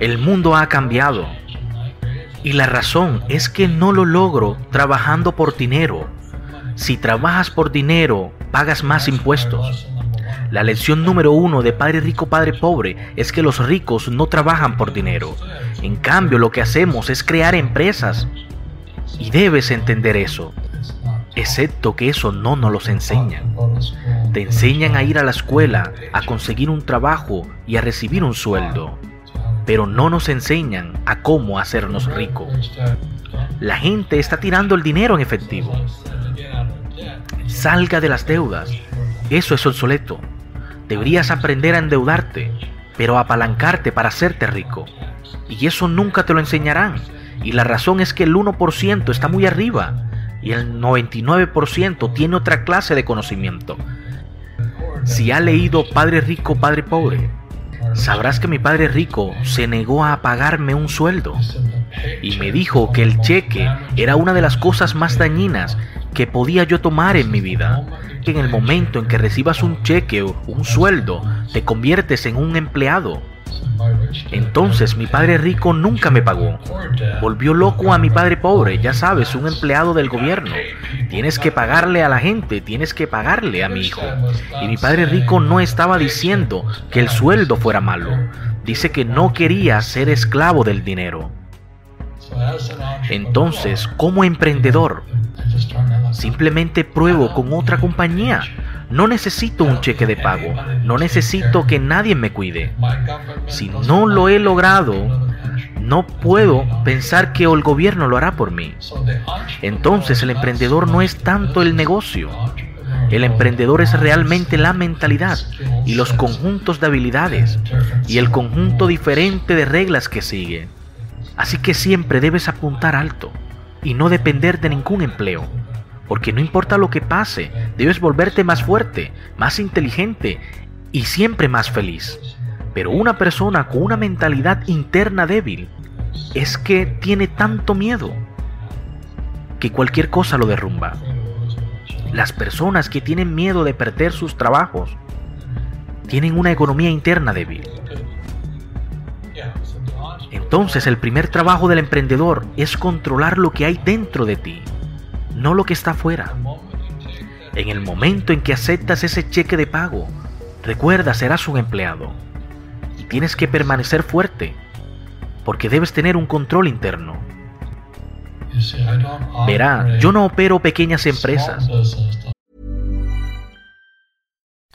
El mundo ha cambiado. Y la razón es que no lo logro trabajando por dinero. Si trabajas por dinero, pagas más impuestos. La lección número uno de Padre Rico, Padre Pobre es que los ricos no trabajan por dinero. En cambio, lo que hacemos es crear empresas. Y debes entender eso. Excepto que eso no nos los enseñan. Te enseñan a ir a la escuela, a conseguir un trabajo y a recibir un sueldo. Pero no nos enseñan a cómo hacernos ricos. La gente está tirando el dinero en efectivo. Salga de las deudas. Eso es obsoleto. Deberías aprender a endeudarte, pero apalancarte para hacerte rico. Y eso nunca te lo enseñarán. Y la razón es que el 1% está muy arriba y el 99% tiene otra clase de conocimiento. Si ha leído Padre Rico, Padre Pobre, sabrás que mi Padre Rico se negó a pagarme un sueldo y me dijo que el cheque era una de las cosas más dañinas que podía yo tomar en mi vida. Que en el momento en que recibas un cheque o un sueldo, te conviertes en un empleado entonces mi padre rico nunca me pagó. Volvió loco a mi padre pobre, ya sabes, un empleado del gobierno. Tienes que pagarle a la gente, tienes que pagarle a mi hijo. Y mi padre rico no estaba diciendo que el sueldo fuera malo. Dice que no quería ser esclavo del dinero. Entonces, como emprendedor, simplemente pruebo con otra compañía no necesito un cheque de pago, no necesito que nadie me cuide. Si no lo he logrado, no puedo pensar que el gobierno lo hará por mí. Entonces el emprendedor no es tanto el negocio. El emprendedor es realmente la mentalidad y los conjuntos de habilidades y el conjunto diferente de reglas que sigue. Así que siempre debes apuntar alto y no depender de ningún empleo porque no importa lo que pase, debes volverte más fuerte, más inteligente y siempre más feliz. Pero una persona con una mentalidad interna débil es que tiene tanto miedo que cualquier cosa lo derrumba. Las personas que tienen miedo de perder sus trabajos tienen una economía interna débil. Entonces el primer trabajo del emprendedor es controlar lo que hay dentro de ti no lo que está afuera. En el momento en que aceptas ese cheque de pago, recuerda, serás un empleado. Y tienes que permanecer fuerte, porque debes tener un control interno. Verá, yo no opero pequeñas empresas.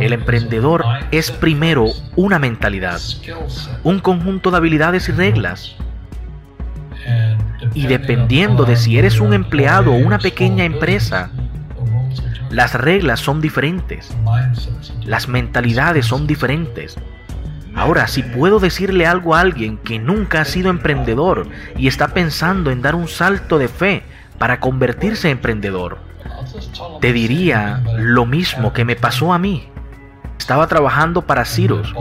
El emprendedor es primero una mentalidad, un conjunto de habilidades y reglas. Y dependiendo de si eres un empleado o una pequeña empresa, las reglas son diferentes, las mentalidades son diferentes. Ahora, si puedo decirle algo a alguien que nunca ha sido emprendedor y está pensando en dar un salto de fe para convertirse en emprendedor, te diría lo mismo que me pasó a mí. Estaba trabajando para Cirus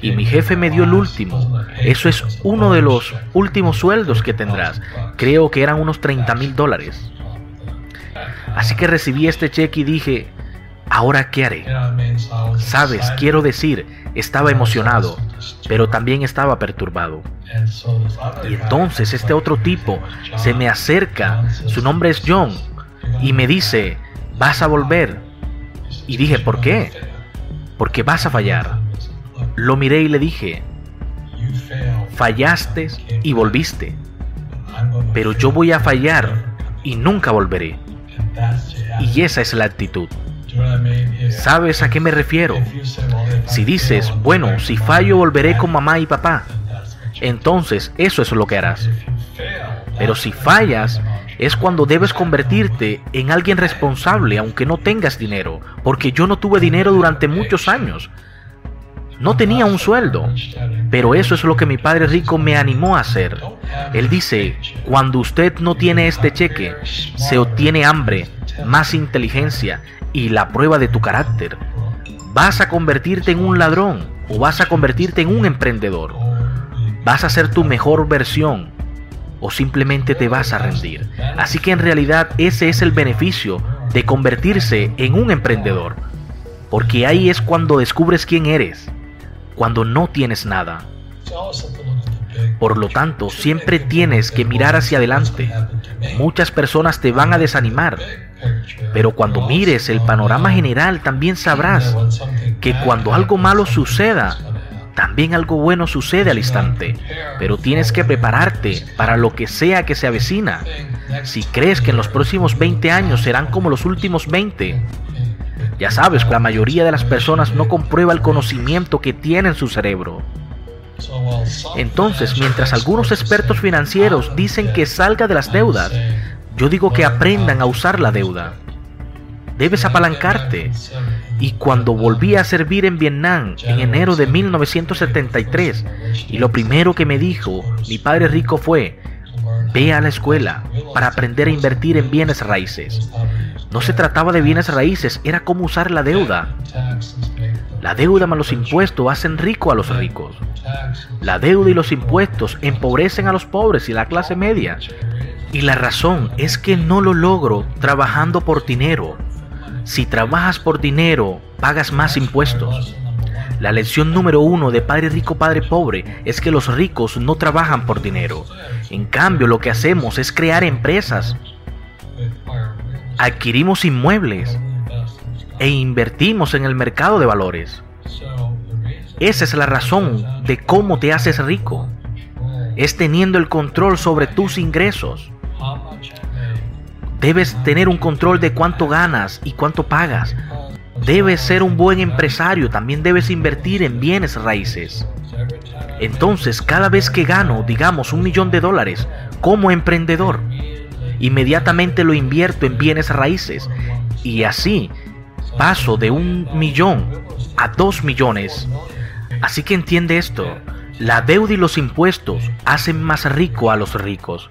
y mi jefe me dio el último. Eso es uno de los últimos sueldos que tendrás. Creo que eran unos 30 mil dólares. Así que recibí este cheque y dije, ¿ahora qué haré? Sabes, quiero decir, estaba emocionado, pero también estaba perturbado. Y entonces este otro tipo se me acerca, su nombre es John, y me dice, vas a volver. Y dije, ¿por qué? Porque vas a fallar. Lo miré y le dije, fallaste y volviste, pero yo voy a fallar y nunca volveré. Y esa es la actitud. ¿Sabes a qué me refiero? Si dices, bueno, si fallo volveré con mamá y papá, entonces eso es lo que harás. Pero si fallas, es cuando debes convertirte en alguien responsable aunque no tengas dinero, porque yo no tuve dinero durante muchos años. No tenía un sueldo, pero eso es lo que mi padre rico me animó a hacer. Él dice, cuando usted no tiene este cheque, se obtiene hambre, más inteligencia y la prueba de tu carácter. ¿Vas a convertirte en un ladrón o vas a convertirte en un emprendedor? ¿Vas a ser tu mejor versión o simplemente te vas a rendir? Así que en realidad ese es el beneficio de convertirse en un emprendedor. Porque ahí es cuando descubres quién eres, cuando no tienes nada. Por lo tanto, siempre tienes que mirar hacia adelante. Muchas personas te van a desanimar, pero cuando mires el panorama general también sabrás que cuando algo malo suceda, también algo bueno sucede al instante, pero tienes que prepararte para lo que sea que se avecina. Si crees que en los próximos 20 años serán como los últimos 20, ya sabes, la mayoría de las personas no comprueba el conocimiento que tiene en su cerebro. Entonces, mientras algunos expertos financieros dicen que salga de las deudas, yo digo que aprendan a usar la deuda. Debes apalancarte. Y cuando volví a servir en Vietnam en enero de 1973, y lo primero que me dijo mi padre rico fue, ve a la escuela para aprender a invertir en bienes raíces. No se trataba de bienes raíces, era cómo usar la deuda. La deuda más los impuestos hacen rico a los ricos. La deuda y los impuestos empobrecen a los pobres y la clase media. Y la razón es que no lo logro trabajando por dinero, si trabajas por dinero, pagas más impuestos. La lección número uno de Padre Rico, Padre Pobre es que los ricos no trabajan por dinero. En cambio, lo que hacemos es crear empresas. Adquirimos inmuebles e invertimos en el mercado de valores. Esa es la razón de cómo te haces rico. Es teniendo el control sobre tus ingresos. Debes tener un control de cuánto ganas y cuánto pagas. Debes ser un buen empresario, también debes invertir en bienes raíces. Entonces, cada vez que gano, digamos, un millón de dólares como emprendedor, inmediatamente lo invierto en bienes raíces. Y así paso de un millón a dos millones. Así que entiende esto, la deuda y los impuestos hacen más rico a los ricos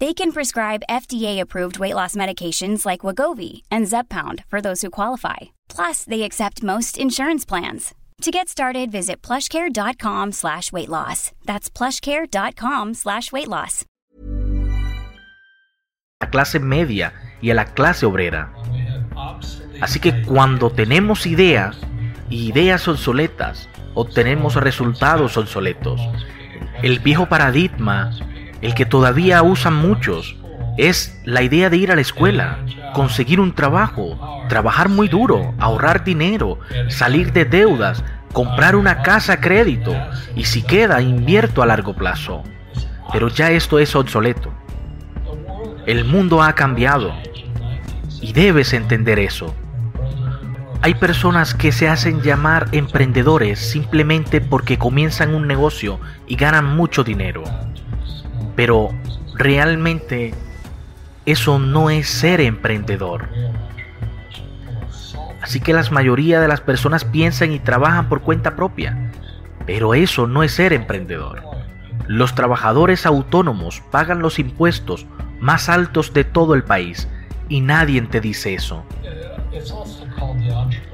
They can prescribe FDA-approved weight loss medications like Wagovi and Zepbound for those who qualify. Plus, they accept most insurance plans. To get started, visit plushcare.com slash weight loss. That's plushcare.com slash weight loss. La clase media y a la clase obrera. Así que cuando tenemos ideas, ideas obsoletas, obtenemos resultados obsoletos. El viejo paradigma, el que todavía usan muchos, es la idea de ir a la escuela, conseguir un trabajo, trabajar muy duro, ahorrar dinero, salir de deudas, comprar una casa a crédito y si queda invierto a largo plazo. Pero ya esto es obsoleto. El mundo ha cambiado y debes entender eso. Hay personas que se hacen llamar emprendedores simplemente porque comienzan un negocio y ganan mucho dinero. Pero realmente eso no es ser emprendedor. Así que la mayoría de las personas piensan y trabajan por cuenta propia. Pero eso no es ser emprendedor. Los trabajadores autónomos pagan los impuestos más altos de todo el país y nadie te dice eso.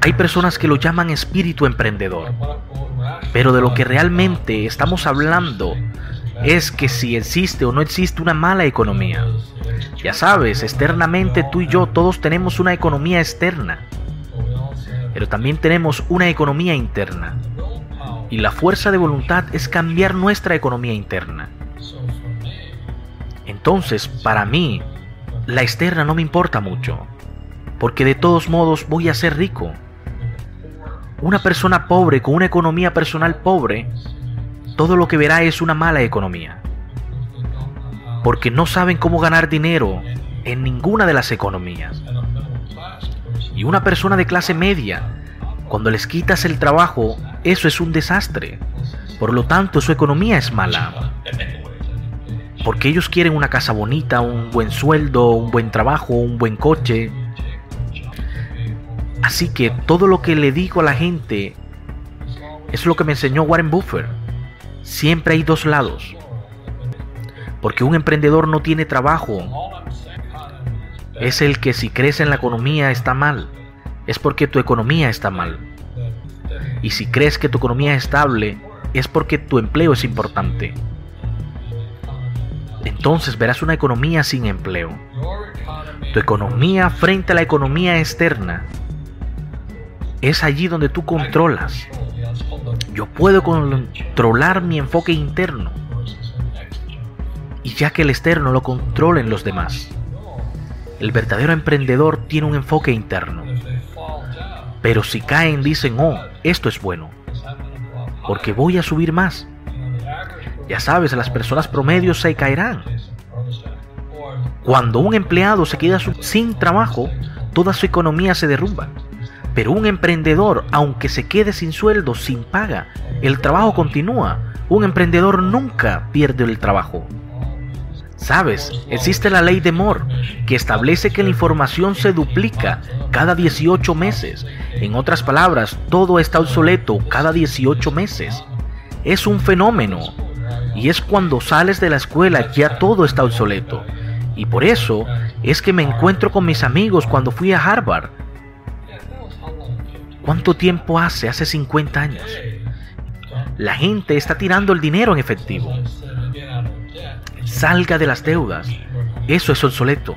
Hay personas que lo llaman espíritu emprendedor, pero de lo que realmente estamos hablando es que si existe o no existe una mala economía. Ya sabes, externamente tú y yo todos tenemos una economía externa, pero también tenemos una economía interna. Y la fuerza de voluntad es cambiar nuestra economía interna. Entonces, para mí, la externa no me importa mucho, porque de todos modos voy a ser rico. Una persona pobre con una economía personal pobre, todo lo que verá es una mala economía, porque no saben cómo ganar dinero en ninguna de las economías. Y una persona de clase media, cuando les quitas el trabajo, eso es un desastre. Por lo tanto, su economía es mala porque ellos quieren una casa bonita, un buen sueldo, un buen trabajo, un buen coche. Así que todo lo que le digo a la gente es lo que me enseñó Warren Buffett. Siempre hay dos lados. Porque un emprendedor no tiene trabajo. Es el que si crees en la economía está mal. Es porque tu economía está mal. Y si crees que tu economía es estable, es porque tu empleo es importante entonces verás una economía sin empleo. Tu economía frente a la economía externa es allí donde tú controlas. Yo puedo controlar mi enfoque interno y ya que el externo lo controlen los demás. El verdadero emprendedor tiene un enfoque interno. Pero si caen dicen, oh, esto es bueno, porque voy a subir más. Ya sabes, las personas promedios se caerán. Cuando un empleado se queda sin trabajo, toda su economía se derrumba. Pero un emprendedor, aunque se quede sin sueldo, sin paga, el trabajo continúa. Un emprendedor nunca pierde el trabajo. Sabes, existe la ley de Moore, que establece que la información se duplica cada 18 meses. En otras palabras, todo está obsoleto cada 18 meses. Es un fenómeno y es cuando sales de la escuela ya todo está obsoleto. Y por eso es que me encuentro con mis amigos cuando fui a Harvard. ¿Cuánto tiempo hace? Hace 50 años. La gente está tirando el dinero en efectivo. Salga de las deudas. Eso es obsoleto.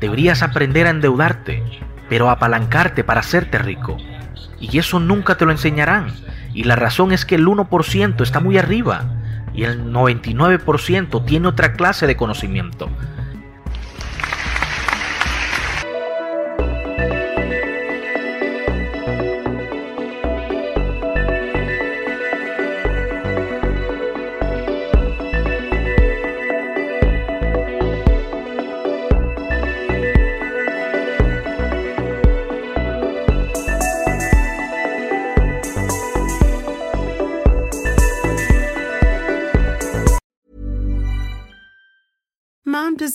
Deberías aprender a endeudarte, pero apalancarte para hacerte rico. Y eso nunca te lo enseñarán. Y la razón es que el 1% está muy arriba y el 99% tiene otra clase de conocimiento.